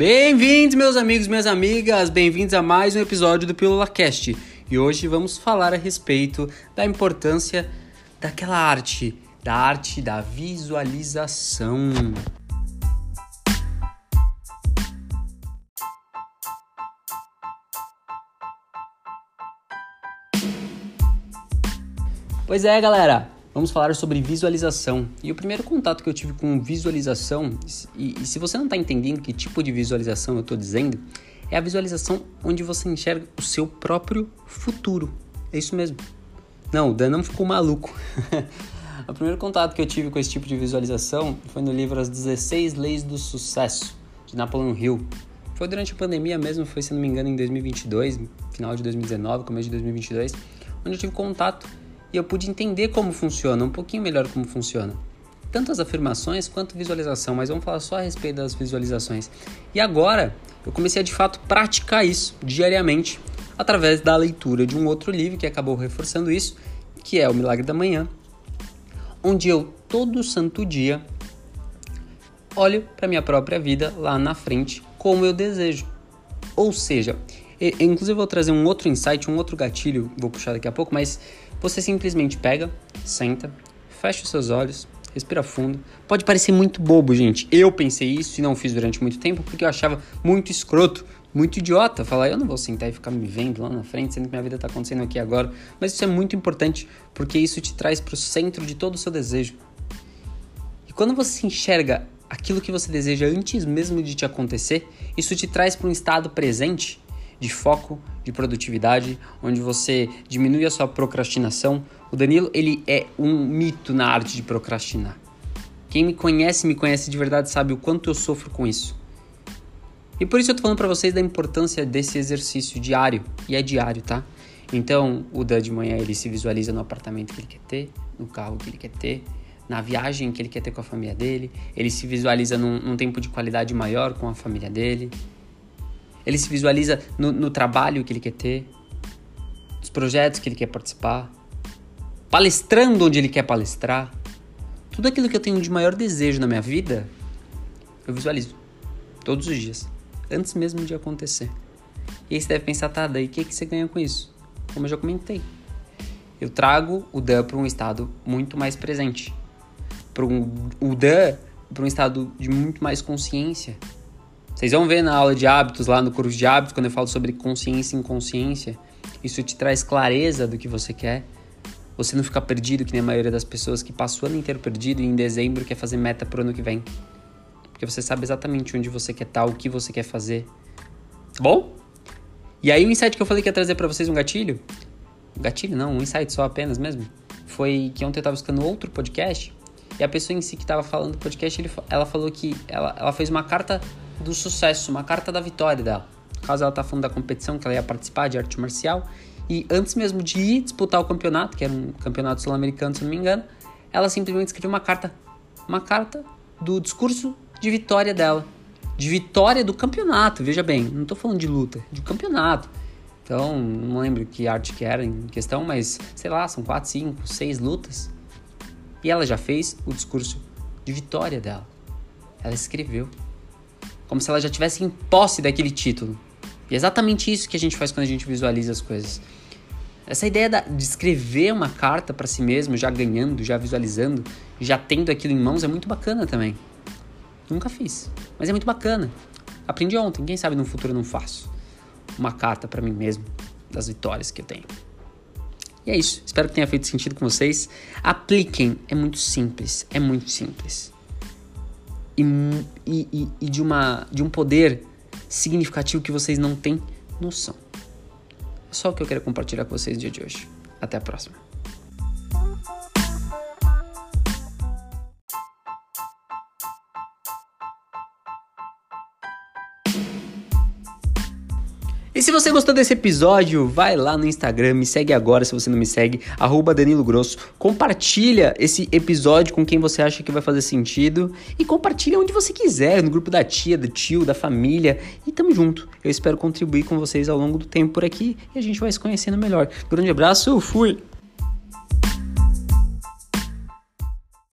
Bem-vindos, meus amigos, minhas amigas, bem-vindos a mais um episódio do Pílula Cast. E hoje vamos falar a respeito da importância daquela arte, da arte da visualização. Pois é, galera, vamos falar sobre visualização. E o primeiro contato que eu tive com visualização, e, e se você não está entendendo que tipo de visualização eu estou dizendo, é a visualização onde você enxerga o seu próprio futuro. É isso mesmo. Não, o Dan não ficou maluco. o primeiro contato que eu tive com esse tipo de visualização foi no livro As 16 Leis do Sucesso, de Napoleon Hill. Foi durante a pandemia mesmo, foi, se não me engano, em 2022, final de 2019, começo de 2022, onde eu tive contato e eu pude entender como funciona, um pouquinho melhor como funciona. Tanto as afirmações quanto visualização, mas vamos falar só a respeito das visualizações. E agora eu comecei a de fato praticar isso diariamente através da leitura de um outro livro que acabou reforçando isso, que é O Milagre da Manhã, onde eu todo santo dia olho para minha própria vida lá na frente como eu desejo. Ou seja, inclusive eu vou trazer um outro insight, um outro gatilho, vou puxar daqui a pouco, mas você simplesmente pega, senta, fecha os seus olhos, respira fundo. Pode parecer muito bobo, gente. Eu pensei isso e não fiz durante muito tempo porque eu achava muito escroto, muito idiota falar, eu não vou sentar e ficar me vendo lá na frente, sendo que minha vida está acontecendo aqui agora. Mas isso é muito importante porque isso te traz para o centro de todo o seu desejo. E quando você enxerga aquilo que você deseja antes mesmo de te acontecer, isso te traz para um estado presente de foco, de produtividade, onde você diminui a sua procrastinação. O Danilo, ele é um mito na arte de procrastinar. Quem me conhece, me conhece de verdade, sabe o quanto eu sofro com isso. E por isso eu tô falando para vocês da importância desse exercício diário, e é diário, tá? Então, o Dan de manhã ele se visualiza no apartamento que ele quer ter, no carro que ele quer ter, na viagem que ele quer ter com a família dele, ele se visualiza num, num tempo de qualidade maior com a família dele, ele se visualiza no, no trabalho que ele quer ter, nos projetos que ele quer participar, palestrando onde ele quer palestrar. Tudo aquilo que eu tenho de maior desejo na minha vida, eu visualizo todos os dias, antes mesmo de acontecer. E aí você deve pensar, tá, daí o que, que você ganha com isso? Como eu já comentei, eu trago o Dan para um estado muito mais presente, para um, o Dan para um estado de muito mais consciência, vocês vão ver na aula de hábitos, lá no curso de hábitos, quando eu falo sobre consciência e inconsciência, isso te traz clareza do que você quer. Você não fica perdido, que nem a maioria das pessoas que passa o ano inteiro perdido e em dezembro quer fazer meta pro ano que vem. Porque você sabe exatamente onde você quer estar, o que você quer fazer. Tá bom? E aí o insight que eu falei que ia trazer para vocês um gatilho, um gatilho não, um insight só apenas mesmo, foi que ontem eu tava escutando outro podcast e a pessoa em si que tava falando do podcast, ele, ela falou que ela, ela fez uma carta do sucesso, uma carta da vitória dela. No caso, ela tá falando da competição que ela ia participar de arte marcial. E antes mesmo de ir disputar o campeonato, que era um campeonato sul-americano, se não me engano, ela simplesmente escreveu uma carta. Uma carta do discurso de vitória dela. De vitória do campeonato, veja bem, não tô falando de luta, de campeonato. Então, não lembro que arte que era em questão, mas sei lá, são quatro, cinco, seis lutas. E ela já fez o discurso de vitória dela. Ela escreveu como se ela já tivesse em posse daquele título. E é exatamente isso que a gente faz quando a gente visualiza as coisas. Essa ideia de escrever uma carta para si mesmo, já ganhando, já visualizando, já tendo aquilo em mãos, é muito bacana também. Nunca fiz, mas é muito bacana. Aprendi ontem, quem sabe no futuro eu não faço. Uma carta para mim mesmo das vitórias que eu tenho. E é isso, espero que tenha feito sentido com vocês. Apliquem, é muito simples, é muito simples e, e, e de, uma, de um poder significativo que vocês não têm noção. É só o que eu quero compartilhar com vocês no dia de hoje. Até a próxima. E se você gostou desse episódio, vai lá no Instagram, me segue agora se você não me segue, Danilo Grosso. Compartilha esse episódio com quem você acha que vai fazer sentido e compartilha onde você quiser, no grupo da tia, do tio, da família. E tamo junto. Eu espero contribuir com vocês ao longo do tempo por aqui e a gente vai se conhecendo melhor. Grande abraço, fui!